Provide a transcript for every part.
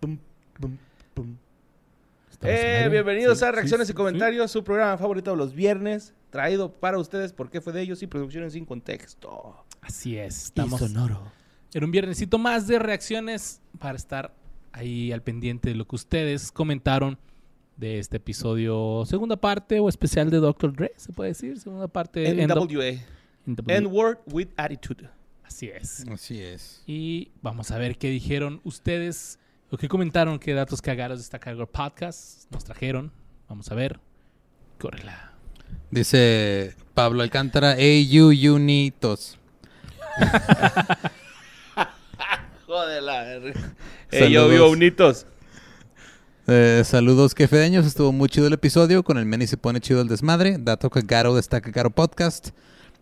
pum, pum, pum. Estamos al Eh, bienvenidos Sí, a Reacciones sí, y Comentarios, su programa favorito de los viernes, traído para ustedes porque fue de ellos y producciones sin contexto. sí. Así es. Estamos sonoro. en un viernesito más de reacciones para estar ahí al pendiente de lo que ustedes comentaron de este episodio, segunda parte o especial de Dr. Dre, se puede decir, segunda parte. NWA. N-Word with Attitude. Así es. Así es. Y vamos a ver qué dijeron ustedes o qué comentaron, qué datos cagaros de esta Cagor Podcast nos trajeron. Vamos a ver. Córrela. Dice Pablo Alcántara, hey you unitos. Joder, la verga. Eh, yo vio unitos. Eh, saludos quefedeños, estuvo muy chido el episodio, con el Meni se pone chido el desmadre, dato cagaro de esta cagaro podcast.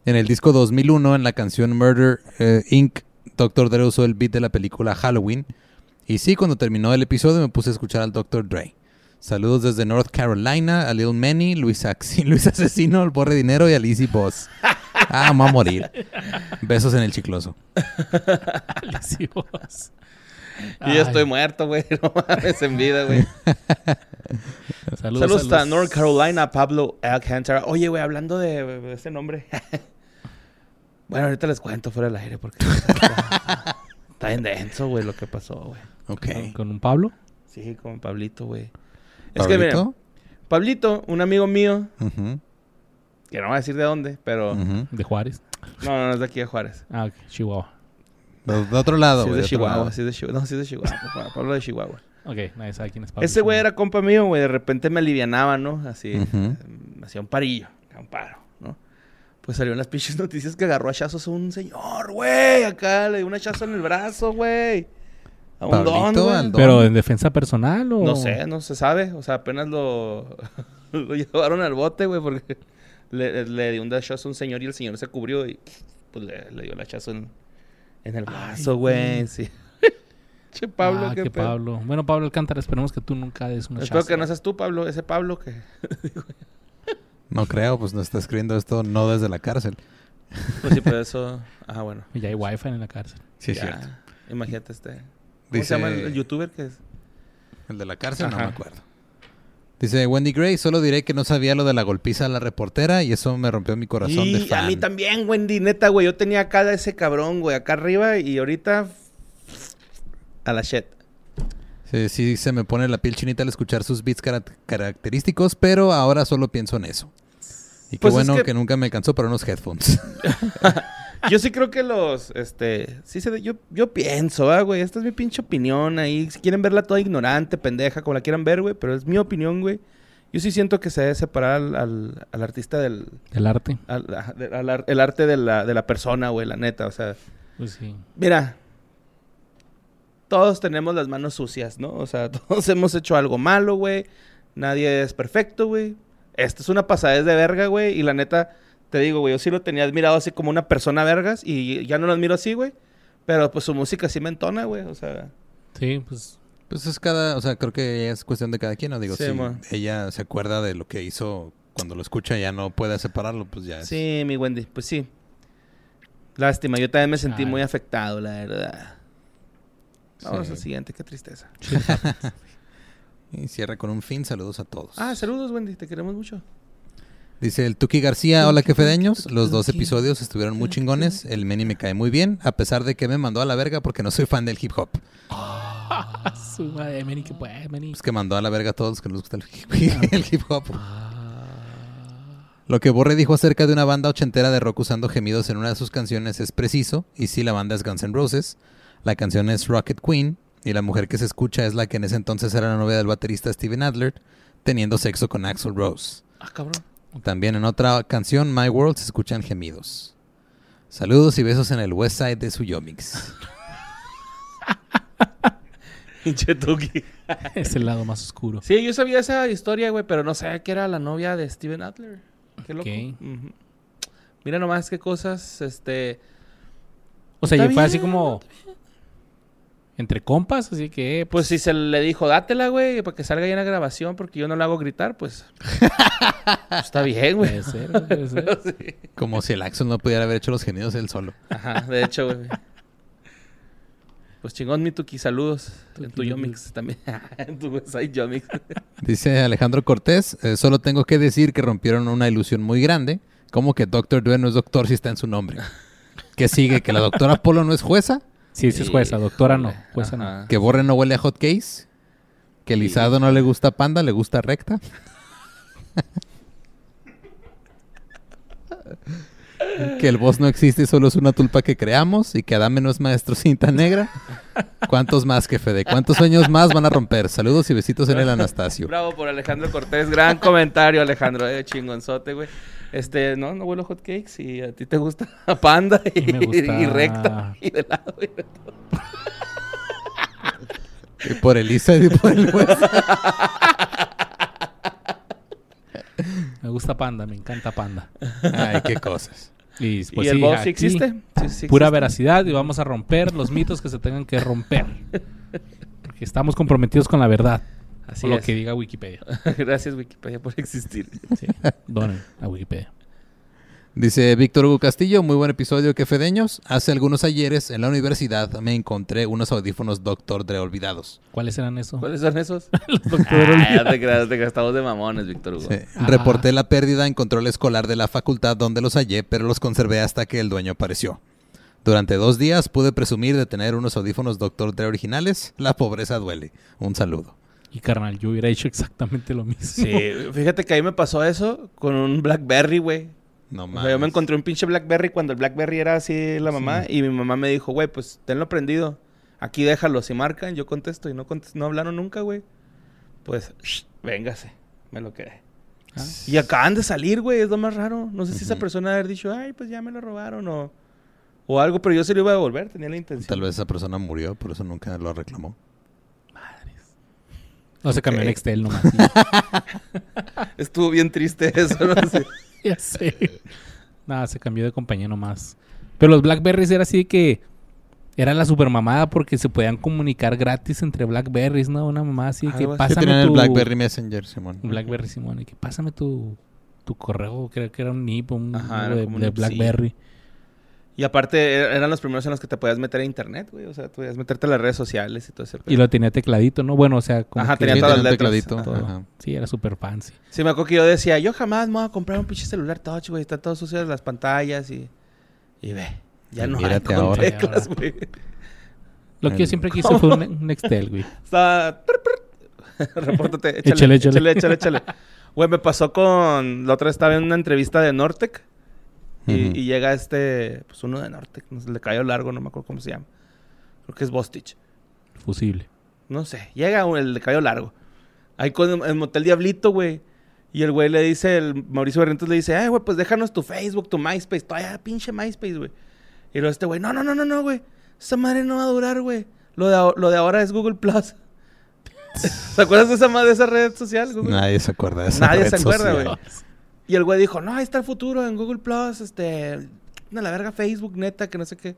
En el disco 2001, en la canción Murder eh, Inc., Dr. Dre usó el beat de la película Halloween. Y sí, cuando terminó el episodio me puse a escuchar al Dr. Dre. Saludos desde North Carolina, a Lil Manny, Luis, Axi- Luis Asesino, el Borre Dinero y a Lizzy Boss. Ah, vamos a morir. Besos en el chicloso. Lesivos. Yo ya estoy muerto, güey. No mames, en vida, güey. Saludos, Saludos hasta saludos. North Carolina, Pablo Alcántara. Oye, güey, hablando de, de ese nombre. bueno, ahorita les cuento fuera del aire porque está, bien denso, güey, lo que pasó, güey. Ok. ¿Con un Pablo? Sí, con Pablito, güey. Es que, miren, ¿Pablito? Pablito, un amigo mío, que no voy a decir de dónde, pero... De Juárez. No, no, no es de aquí de Juárez. Ah, ok. Chihuahua. De, de otro lado, Sí, es güey. de otro lado. Chihuahua, sí es de Chihuahua. No, sí es de Chihuahua. Pa- Pablo de Chihuahua. Ok, nadie sabe quién es Pablo. Ese güey era compa mío, güey. De repente me alivianaba, ¿no? Así, me hacía un parillo, un paro. Pues salió en las pinches noticias que agarró a chazos a un señor, güey. Acá le dio un hachazo en el brazo, güey. A un Pablito, don, don. ¿Pero en defensa personal o...? No sé, no se sabe. O sea, apenas lo, lo llevaron al bote, güey, porque le, le dio un hachazo a un señor y el señor se cubrió y pues le, le dio el hachazo en, en el brazo, güey. Sí. che, Pablo, ah, qué, qué pedo. Pablo. Bueno, Pablo Alcántara, esperemos que tú nunca des una Espero que no seas tú, Pablo. Ese Pablo que... No creo, pues nos está escribiendo esto no desde la cárcel. Pues sí, pero eso... Ah, bueno. Ya hay wifi en la cárcel. Sí, es Ya. cierto. Imagínate este... ¿Cómo Dice- se llama el, el youtuber que es? El de la cárcel no Ajá. me acuerdo. Dice Wendy Gray, solo diré que no sabía lo de la golpiza a la reportera y eso me rompió mi corazón de Y fan. a mí también, Wendy. Neta, güey. Yo tenía acá a ese cabrón, güey. Acá arriba y ahorita... A la shit. Sí, sí, se me pone la piel chinita al escuchar sus beats cara- característicos, pero ahora solo pienso en eso. Y qué Pues es bueno que- que... nunca me alcanzó para unos headphones. Yo sí creo que los, este, sí se, yo, yo pienso, ah, güey, esta es mi pinche opinión ahí. Si quieren verla toda ignorante, pendeja, como la quieran ver, güey, pero es mi opinión, güey. Yo sí siento que se debe separar al, al, al artista del, El arte. al, al ar- el arte de la, de la persona, güey, la neta, o sea, Pues sí. mira, todos tenemos las manos sucias, ¿no? O sea, todos hemos hecho algo malo, güey. Nadie es perfecto, güey. Esta es una pasadez de verga, güey, y la neta, te digo, güey, yo sí lo tenía admirado así como una persona vergas y ya no lo admiro así, güey. Pero pues su música sí me entona, güey, o sea... Sí, pues... pues es cada, o sea, creo que es cuestión de cada quien, ¿no? Digo, Sí, si ella se acuerda de lo que hizo cuando lo escucha y ya no puede separarlo, pues ya es. Sí, mi Wendy, pues sí. Lástima, yo también me sentí muy afectado, la verdad. Vamos Sí. al siguiente, qué tristeza. Y cierra con un fin, saludos a todos. Ah, saludos, Wendy, te queremos mucho. Dice el Tuki García, hola quefedeños. Los dos episodios estuvieron muy chingones. El Meni me cae muy bien, a pesar de que me mandó a la verga porque no soy fan del hip hop. Su madre, Meni, que puede, Meni. Pues que mandó a la verga a todos los que nos gusta el hip, el hip hop. Ah. Lo que Borre dijo acerca de una banda ochentera de rock usando gemidos en una de sus canciones es preciso. Y sí, la banda es Guns N' Roses. La canción es Rocket Queen. Y la mujer que se escucha es la que en ese entonces era la novia del baterista Steven Adler, teniendo sexo con Axl Rose. Ah, cabrón. También en otra canción, My World, se escuchan gemidos. Saludos y besos en el West Side de Suyomix. Es el lado más oscuro. Sí, yo sabía esa historia, güey, pero no sabía que era la novia de Steven Adler. Qué loco. Ok. Ujú. Mira nomás qué cosas, este... O sea, Está y fue así como... Entre compas, así que... Pues si se le dijo, dátela, güey, para que salga ahí en la grabación, porque yo no la hago gritar, pues... pues está bien, güey. Puede ser, puede ser. Sí. Como si el Axel no pudiera haber hecho los gemidos él solo. Ajá, de hecho, güey. Pues chingón, Mituki, saludos. Tuki, en tu Tuki. Yomix también. en tu website Yomix. Dice Alejandro Cortés, eh, solo tengo que decir que rompieron una ilusión muy grande, como que Doctor Dre no es doctor si está en su nombre. ¿Qué sigue? ¿Que la doctora Polo no es jueza? Sí, sí es jueza, doctora no, jueza no. ¿Que Borre no huele a hot case? ¿Que Lizardo no le gusta panda, le gusta recta? ¿Que el boss no existe y solo es una tulpa que creamos? ¿Y que Adame no es maestro cinta negra? ¿Cuántos más que Fede? ¿Cuántos sueños más van a romper? Saludos y besitos en el Anastasio. Bravo por Alejandro Cortés. Gran comentario, Alejandro. Eh, chingonzote, güey. Este, no, no huelo hot cakes y a ti te gusta panda y, Y me gusta- y recta y de lado. y de todo. Y por Elisa y por el juez. Me gusta Panda, me encanta Panda. Ay, qué cosas. Y, pues, ¿Y el sí, boss sí aquí, existe? Sí, sí Pura existe. veracidad y vamos a romper los mitos que se tengan que romper. Porque estamos comprometidos con la verdad. Así o lo que diga Wikipedia. Gracias, Wikipedia, por existir. Sí. Donen a Wikipedia. Dice Víctor Hugo Castillo, muy buen episodio, que fedeños. Hace algunos ayeres en la universidad me encontré unos audífonos Doctor Dre olvidados. ¿Cuáles eran eso? ¿Cuáles son esos? Los Dr. Ah, ya te creas, te gastamos de mamones, Víctor Hugo. Sí. Ah. Reporté la pérdida en control escolar de la facultad donde los hallé, pero los conservé hasta que el dueño apareció. Durante dos días pude presumir de tener unos audífonos Doctor Dre originales. La pobreza duele. Un saludo. Y carnal, yo hubiera hecho exactamente lo mismo. Sí, fíjate que ahí me pasó eso con un Blackberry, güey. No O mames. sea, yo me encontré un pinche Blackberry cuando el Blackberry era así la mamá y mi mamá me dijo, güey, pues tenlo prendido. Aquí déjalo, si marcan, yo contesto y no contesto, no hablaron nunca, güey. Pues, shh, véngase, me lo quedé. Ah. Y acaban de salir, güey, es lo más raro. No sé si esa persona haber dicho, ay, pues ya me lo robaron o, o algo, pero yo se lo iba a devolver, tenía la intención. Tal vez esa persona murió, por eso nunca lo reclamó. No se cambió Ok. en Excel nomás. Estuvo bien triste eso, no sé. ya sé. Nada, se cambió de compañía nomás. Pero los Blackberries era así que era la super mamada porque se podían comunicar gratis entre Blackberries, ¿no? Una mamá así de que Algo. Que pásame tenían tu... el BlackBerry Messenger, Simón. Un Blackberry, Simón. Y que pásame tu, tu correo. Creo que era un NIP, un Ajá, de, de sí. Y aparte er- eran los primeros en los que te podías meter a internet, güey. O sea, tú podías meterte a las redes sociales y todo ese Y lo tenía tecladito, ¿no? Bueno, o sea, como Ajá, que tenía Sí, todas tenía las un letras. tecladito. Ajá. Ajá. Sí, era súper fancy. Sí, me acuerdo que yo decía, yo jamás me voy a comprar un pinche celular touch, güey. Están todos sucios las pantallas y... Y ve, ya Y no hay con ahora. teclas, güey. Lo que yo El- siempre quise fue un, Nextel, güey. Está... Repórtate, échale, Échale, échale, échale. échale, échale. Güey, me pasó con... La otra vez estaba en una entrevista de Nortec. Y, llega este... Pues uno de Nortec. No sé, le cayó largo, no me acuerdo cómo se llama. Creo que es Bostich. Fusible. No sé. Llega el de cabello largo. Ahí con el Motel Diablito, güey. Y el güey le dice, el Mauricio Barrientos le dice, ay, güey, pues déjanos tu Facebook, tu MySpace. Todavía pinche MySpace, güey. Y luego este güey, no, no, no, no, no, güey. Esa madre no va a durar, güey. Lo de, lo de ahora es Google Plus. ¿Se acuerdas de esa, de esa red social? Google? Nadie se acuerda de esa Nadie red se acuerda, social. güey. Y el güey dijo, no, ahí está el futuro en Google Plus, este... A la verga Facebook, neta, que no sé qué.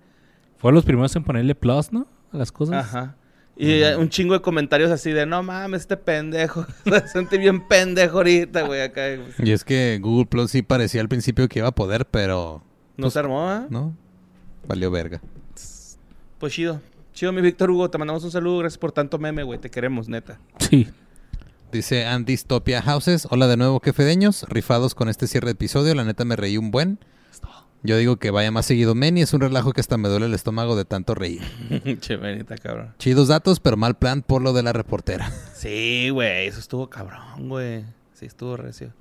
Fueron los primeros en ponerle plus, ¿no? A las cosas. Ajá. Y eh, un chingo de comentarios así de, no mames, este pendejo. Me sentí bien pendejo ahorita, güey, acá. Y es que Google Plus sí parecía al principio que iba a poder, pero No se armó, ¿ah? no. Valió verga. Pues chido. Chido, mi Víctor Hugo. Te mandamos un saludo. Gracias por tanto meme, güey. Te queremos, neta. Sí. Dice Andistopia Houses. Hola de nuevo, que fedeños. Rifados con este cierre de episodio. La neta me reí un buen. Yo digo que vaya más seguido Meni. Es un relajo que hasta me duele el estómago de tanto reír. che, cabrón. Chidos datos, pero mal plan por lo de la reportera. Sí, güey. Eso estuvo cabrón, güey. Sí, estuvo recio.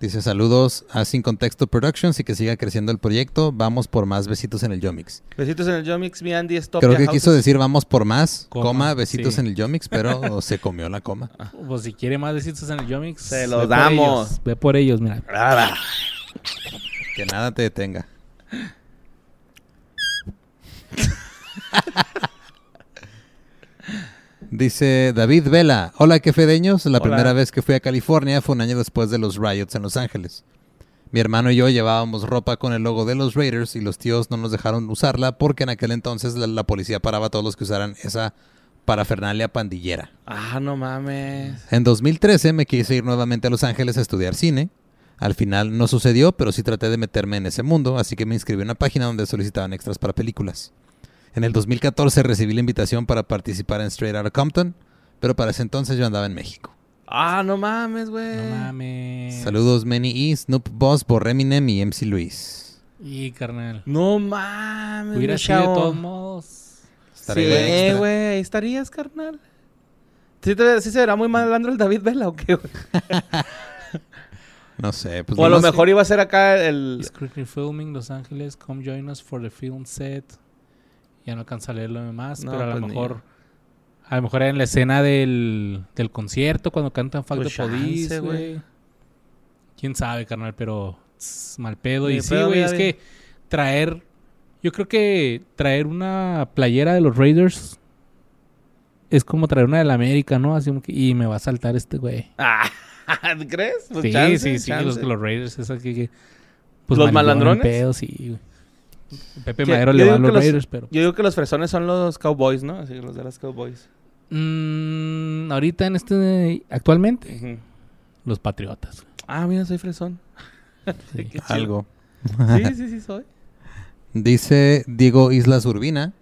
Dice saludos a Sin Contexto Productions y que siga creciendo el proyecto. Vamos por más besitos en el Yomix. Besitos en el Yomix, mi Andy. Stop Creo que houses. quiso decir vamos por más, Coma, coma, besitos sí. en el Yomix, pero se comió la coma. Pues si quiere más besitos en el Yomix, Se los por damos. ellos, Ve por ellos, mira. Ah, Que nada te detenga. Dice David Vela, hola que fedeños, la Hola. primera vez que fui a California fue un año después de los riots en Los Ángeles. Mi hermano y yo llevábamos ropa con el logo de los Raiders y los tíos no nos dejaron usarla porque en aquel entonces la, la policía paraba a todos los que usaran esa parafernalia pandillera. Ah, no mames. En 2013 me quise ir nuevamente a Los Ángeles a estudiar cine. Al final no sucedió, pero sí traté de meterme en ese mundo, así que me inscribí en una página donde solicitaban extras para películas. En el 2014 recibí la invitación para participar en Straight Outta Compton, pero para ese entonces yo andaba en México. Ah, no mames, güey. No mames. Saludos Manny E, Snoop Boss, Borreminem y MC Luis. Y carnal. No mames, Hubiera sido de todos modos. Sí, güey, ahí estarías, carnal. ¿Sí, te- sí se verá muy malandro el David Vela o qué, güey? No sé, pues o a lo mejor iba a ser acá el... Currently filming Los Ángeles. Come join us for the film set. Ya no alcanza a leerlo más, No, pero a lo pues ni- mejor. A lo mejor en la escena del, del concierto, cuando cantan Fuck Pues the Police, güey. Quién sabe, carnal, pero tss, mal pedo. Ni y sí, güey, es que traer. Yo creo que traer una playera de los Raiders es como traer una de la América, ¿no? Así que, y me va a saltar este güey. Ah, ¿crees? Pues sí, chance, sí, sí, los, Raiders, esa que. que pues ¿Los malandrones? pedo, sí, güey. Pepe Madero yo le va a los que los- Raiders, pero. Yo digo que los fresones son los Cowboys, ¿no? Así, los de las Cowboys. Mm, ahorita en este. Actualmente, los Patriotas. Ah, mira, soy fresón. Sí. Algo. Sí, sí, sí, soy. Dice Diego Islas Urbina.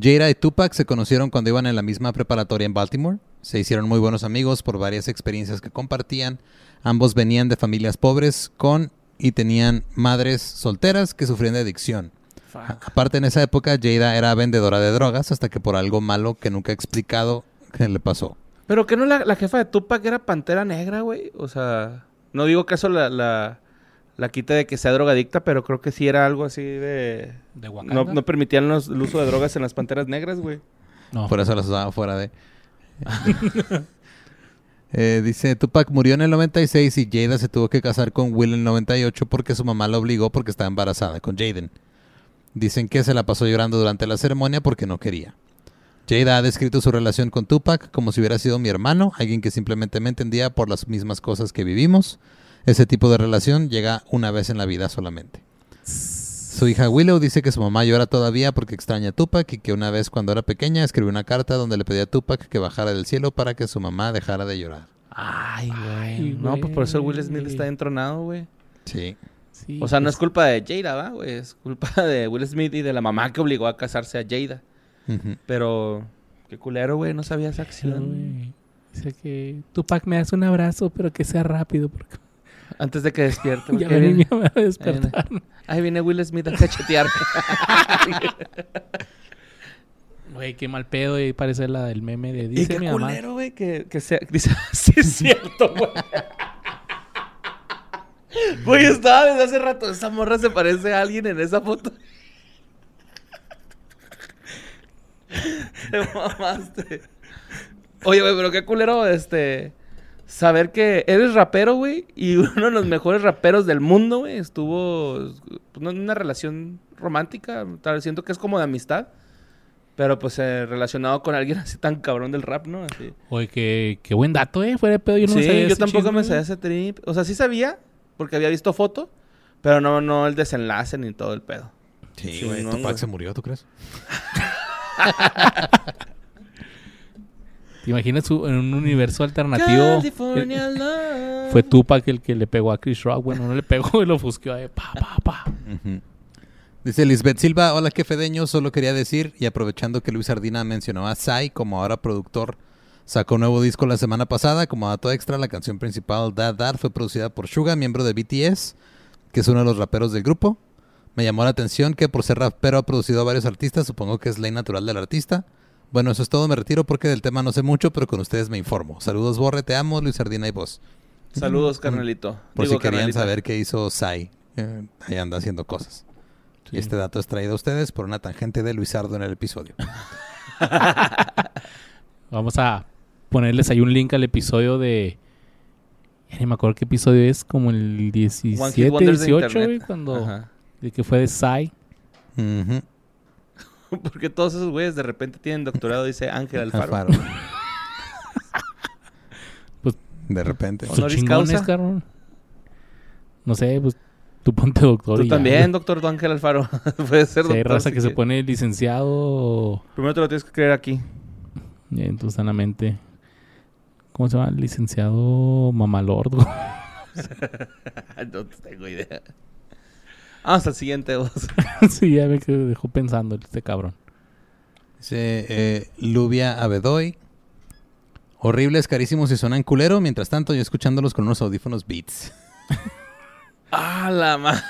Jada y Tupac se conocieron cuando iban en la misma preparatoria en Baltimore. Se hicieron muy buenos amigos por varias experiencias que compartían. Ambos venían de familias pobres con y tenían madres solteras que sufrían de adicción. Fuck. Aparte en esa época Jada era vendedora de drogas hasta que por algo malo que nunca he explicado que le pasó. Pero que no la, la jefa de Tupac era pantera negra, güey. O sea, no digo que eso la, la, la quite de que sea drogadicta, pero creo que sí era algo así de. De No, no permitían los- el uso de drogas en las panteras negras, güey. No. Por eso las usaba fuera de... Eh, dice, Tupac murió en el 96 y Jada se tuvo que casar con Will en el 98 porque su mamá la obligó porque estaba embarazada con Jaden. Dicen que se la pasó llorando durante la ceremonia porque no quería. Jada ha descrito su relación con Tupac como si hubiera sido mi hermano, alguien que simplemente me entendía por las mismas cosas que vivimos. Ese tipo de relación llega una vez en la vida solamente. Su hija Willow dice que su mamá llora todavía porque extraña a Tupac y que una vez cuando era pequeña escribió una carta donde le pedía a Tupac que bajara del cielo para que su mamá dejara de llorar. Ay, güey. Ay, No, pues por eso el Will. Smith está entronado, güey. Sí. Sí, O sea, no pues, es culpa de Jada, ¿va, güey? Es culpa de Will Smith y de la mamá que obligó a casarse a Jada. Pero, qué culero, güey. No sabía esa acción. güey. Dice que Tupac me hace un abrazo, pero que sea rápido, porque Antes de que despierte. ya viene- ya me va a despertar. Ahí viene Will Smith a cachetearme. Güey, qué mal pedo y parece la del meme de y dice qué mi culero, güey, que, que sea... Dice, sí es cierto, güey. Güey, estaba desde hace rato. Esa morra se parece a alguien en esa foto. Te mamaste. Oye, güey, pero qué culero, este... Saber que eres rapero, güey, y uno de los mejores raperos del mundo, güey, estuvo pues, no en una relación romántica, tal vez siento que es como de amistad, pero pues eh, relacionado con alguien así tan cabrón del rap, ¿no? Así. Oye, qué, qué buen dato, eh. Fuera de pedo, yo no sí, sabía yo ese tampoco chisme, me sabía ese trip. O sea, sí sabía, porque había visto foto, pero no, no el desenlace ni todo el pedo. Sí, Sí, güey. no, Tupac güey. se murió, ¿tú crees? ¿Te imaginas su- en un universo alternativo? California eh, Love. Fue Tupac el que le pegó a Chris Rock. Bueno, no le pegó y lo fusqueó. pa, pa, pa. Ujú. Dice Lisbeth Silva, hola que fedeño, solo quería decir, y aprovechando que Luis Ardina mencionó a Sai como ahora productor, sacó un nuevo disco la semana pasada, como dato extra, la canción principal Dad Dad fue producida por Suga, miembro de BTS, que es uno de los raperos del grupo. Me llamó la atención que por ser rapero ha producido a varios artistas, supongo que es ley natural del artista. Bueno, eso es todo, me retiro porque del tema no sé mucho, pero con ustedes me informo. Saludos Borre, te amo, Luis Ardina y vos. Saludos, carnalito. Por Digo, si querían saber qué hizo Sai. Eh, ahí anda haciendo cosas. Sí. Y este dato es traído a ustedes por una tangente de Luisardo en el episodio. Vamos a ponerles ahí un link al episodio de... Ya ni me acuerdo qué episodio es, como el One Hit 17, Wonders de 18, internet. güey, cuando... Ajá. De que fue de Psy. Ujú. Porque todos esos güeyes de repente tienen doctorado, dice Ángel Alfaro. Alfaro. Pues- de repente. Son Honoris causa. cabrón. No sé, pues tú ponte doctor Tú y ya, también, doctor Ángel Alfaro. Puedes ser. Si hay doctor. raza si que se pone licenciado Primero te lo tienes que creer aquí. en tu sanamente. ¿Cómo se llama? Licenciado Mamalord. no tengo idea. Vamos al siguiente, vos. sí, ya me dejó pensando este cabrón. Dice eh, Lubia Abedoy. Horribles, carísimos y suenan culero. Mientras tanto, yo escuchándolos con unos audífonos Beats. Ah, la ma...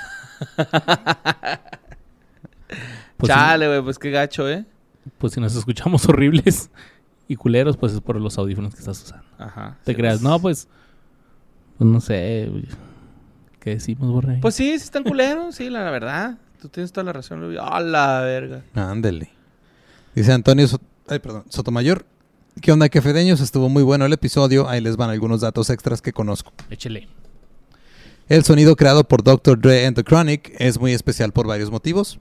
Pues, Chale, güey, pues qué gacho, ¿eh? pues si nos escuchamos horribles y culeros, pues es por los audífonos que estás usando. Ajá. Te sí, creas, pues- no, pues. Pues no sé. ¿Qué decimos, Borre? Pues sí, sí están culeros, sí, la verdad. Tú tienes toda la razón, Luis. ¡Ah, la verga! Ándele. Dice Antonio Sot- Ay, perdón, Sotomayor. ¿Qué onda, que fedeños? Estuvo muy bueno el episodio. Ahí les van algunos datos extras que conozco. Échele. El sonido creado por Dr. Dre and The Chronic es muy especial por varios motivos.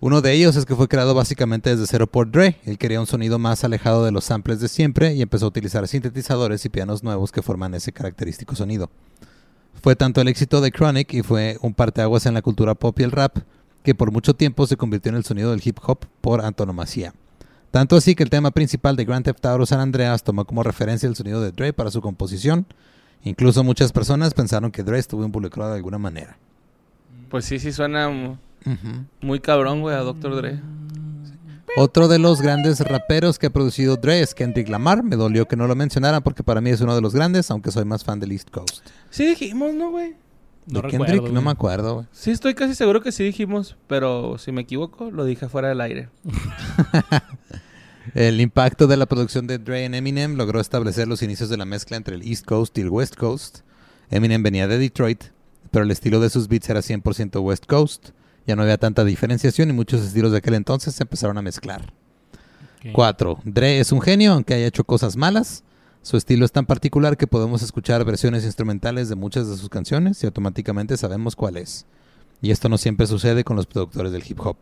Uno de ellos es que fue creado básicamente desde cero por Dre. Él quería un sonido más alejado de los samples de siempre y empezó a utilizar sintetizadores y pianos nuevos que forman ese característico sonido. Fue tanto el éxito de Chronic y fue un parteaguas en la cultura pop y el rap que por mucho tiempo se convirtió en el sonido del hip hop por antonomasia. Tanto así que el tema principal de Grand Theft Auto San Andreas tomó como referencia el sonido de Dre para su composición. Incluso muchas personas pensaron que Dre estuvo involucrado de alguna manera. Pues sí, sí suena mu- muy cabrón, güey, a Dr. Dre. Otro de los grandes raperos que ha producido Dre es Kendrick Lamar. Me dolió que no lo mencionaran porque para mí es uno de los grandes, aunque soy más fan del East Coast. Sí dijimos, ¿no, güey? No de recuerdo, Kendrick no me acuerdo. güey. Sí, estoy casi seguro que sí dijimos, pero si me equivoco, lo dije fuera del aire. El impacto de la producción de Dre en Eminem logró establecer los inicios de la mezcla entre el East Coast y el West Coast. Eminem venía de Detroit, pero el estilo de sus beats era 100% West Coast. Ya no había tanta diferenciación y muchos estilos de aquel entonces se empezaron a mezclar. Ok. 4. Dre es un genio, aunque haya hecho cosas malas. Su estilo es tan particular que podemos escuchar versiones instrumentales de muchas de sus canciones y automáticamente sabemos cuál es. Y esto no siempre sucede con los productores del hip hop.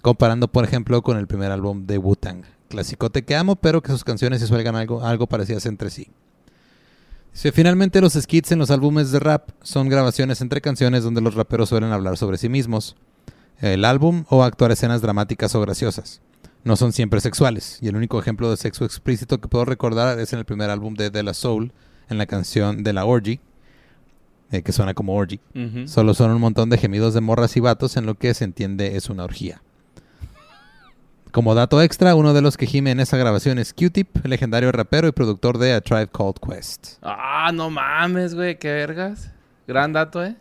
Comparando, por ejemplo, con el primer álbum de Wu-Tang. Clasicote que amo, pero que sus canciones se suelgan algo, algo parecidas entre sí. Dice, finalmente los skits en los álbumes de rap son grabaciones entre canciones donde los raperos suelen hablar sobre sí mismos, el álbum o actuar escenas dramáticas o graciosas no son siempre sexuales. Y el único ejemplo de sexo explícito que puedo recordar es en el primer álbum de De La Soul, en la canción de la Orgy, eh, que suena como Orgy. Solo son un montón de gemidos de morras y vatos en lo que se entiende es una orgía. Como dato extra, uno de los que gime en esa grabación es Q-Tip, legendario rapero y productor de A Tribe Called Quest. Ah, no mames, güey, qué vergas. Gran dato, ¿eh?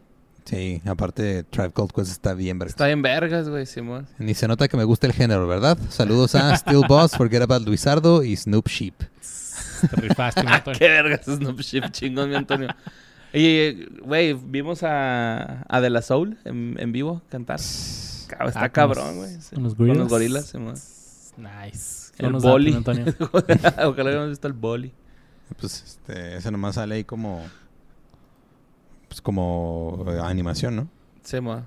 Sí, aparte Tribe Called Quest está bien, verga. Está en vergas, güey, Simón. Ni se nota que me gusta el género, ¿verdad? Saludos a Steel Boss, Forget About Luisardo y Snoop Sheep. Te rifaste, mi Antonio. Qué vergas, Snoop Ship, chingón, mi Antonio. Y, güey, vimos a, a De La Soul en, en vivo cantar. Está Ah, con cabrón, güey. sí. con los Con gorilas. los gorilas, Simón. Nice. El datos, boli. Ojalá hubiéramos visto el boli. Pues este, ese nomás sale ahí como. Pues como eh, animación, ¿no? Simón.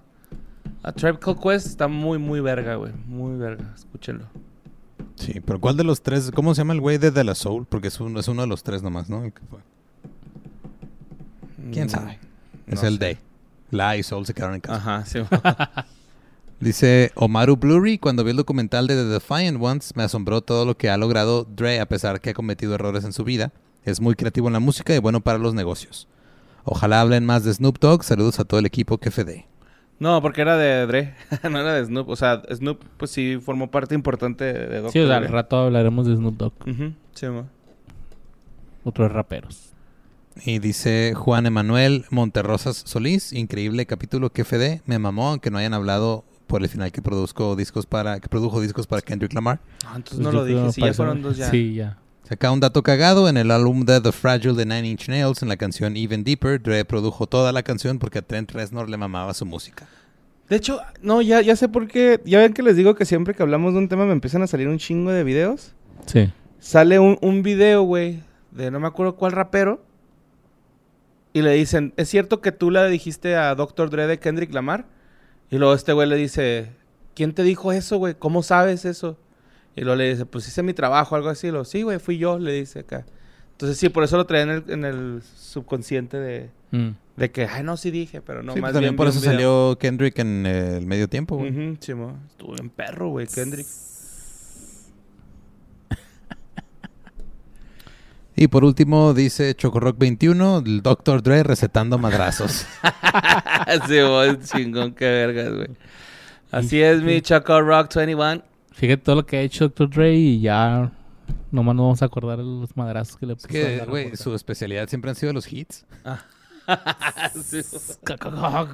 A Tribe Called Quest está muy, muy verga, güey. Muy verga. Escúchenlo. Sí, pero ¿cuál de los tres? ¿Cómo se llama el güey de De La Soul? Porque es, un- es uno de los tres nomás, ¿no? El que fue. ¿Quién Mm, sabe? Es el sé. Day. La y Soul se quedaron en casa. Ajá, Simón. Dice Omaru Blurry, cuando vi el documental de The Defiant Ones, me asombró todo lo que ha logrado Dre a pesar que ha cometido errores en su vida. Es muy creativo en la música y bueno para los negocios. Ojalá hablen más de Snoop Dogg. Saludos a todo el equipo que FD. No, porque era de Dre. no era de Snoop. O sea, Snoop, pues sí, formó parte importante de Dr. Sí, o sea, al rato hablaremos de Snoop Dogg. Ujú, Simón. Otros raperos. Y dice Juan Emanuel Monterrosas Solís, increíble capítulo que FD. Me mamó, aunque no hayan hablado por el final que produzco discos para, que produjo discos para Kendrick Lamar. Ah, entonces Pues no lo dije. Sí, ya fueron dos ya. Sí, ya. Saca un dato cagado en el álbum de The Fragile de Nine Inch Nails en la canción Even Deeper. Dre produjo toda la canción porque a Trent Reznor le mamaba su música. De hecho, no, ya, ya sé por qué. Ya ven que les digo que siempre que hablamos de un tema me empiezan a salir un chingo de videos. Sí. Sale un, un video, güey, de no me acuerdo cuál rapero. Y le dicen, ¿es cierto que tú le dijiste a Dr. Dre de Kendrick Lamar? Y luego este güey le dice, ¿quién te dijo eso, güey? ¿Cómo sabes eso? Y luego le dice, pues hice mi trabajo, algo así. Luego, sí, güey, fui yo, le dice acá. Entonces sí, por eso lo traía en el, en el subconsciente de, Mm. de que, ay, no, sí dije, pero no, Sí, más pues también bien por eso un video". salió Kendrick en eh, el medio tiempo. güey. Ujú, sí, mo. Estuvo en perro, güey, Kendrick. Y por último dice Chocorock 21, el Dr. Dre recetando madrazos. sí, chingón, qué vergas, güey. Así es, mi Choco Rock 21. Fíjate todo lo que ha hecho Dr. Dre y ya nomás no vamos a acordar de los madrazos que le Es puso. en que, güey, su especialidad siempre han sido los hits. Sí.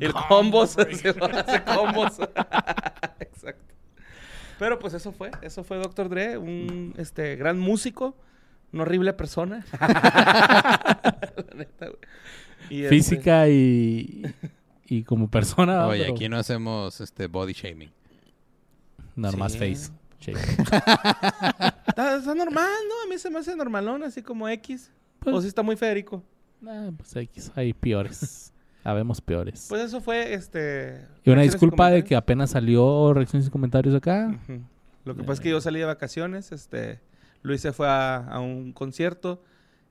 El combos. se hace combos. Exacto. Pero pues eso fue. Eso fue Dr. Dre. Un este, gran músico. Una horrible persona. La neta, güey. Y, este, Física y, y como persona. Oye, pero aquí no hacemos este body shaming. Normal Sí. face. Sí. Está, está normal, ¿no? A mí se me hace normalón, así como X. Pues- o si está muy Federico. Ah, pues X, hay peores. Habemos peores. Pues eso fue este. y una disculpa de que apenas salió reacciones y comentarios acá. Lo que pasa es que yo salí de vacaciones, este, Luis se fue a, a un concierto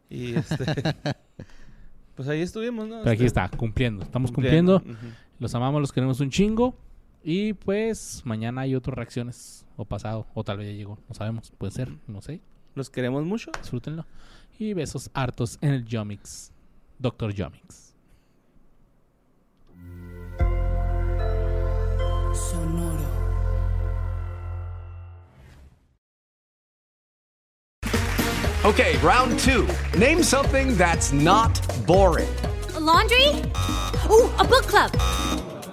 y este, pues ahí estuvimos, ¿no? Pero aquí Este, está, cumpliendo. Estamos cumpliendo. Los amamos, los queremos un chingo. Y pues mañana hay otras reacciones. O pasado. O tal vez ya llegó. No sabemos. Puede ser. No sé. Los queremos mucho. Disfrútenlo. Y besos hartos en el Jomix. Doctor Jomix. Sonoro. Okay, round two. Name something that's not boring. A laundry? Ooh, a book club.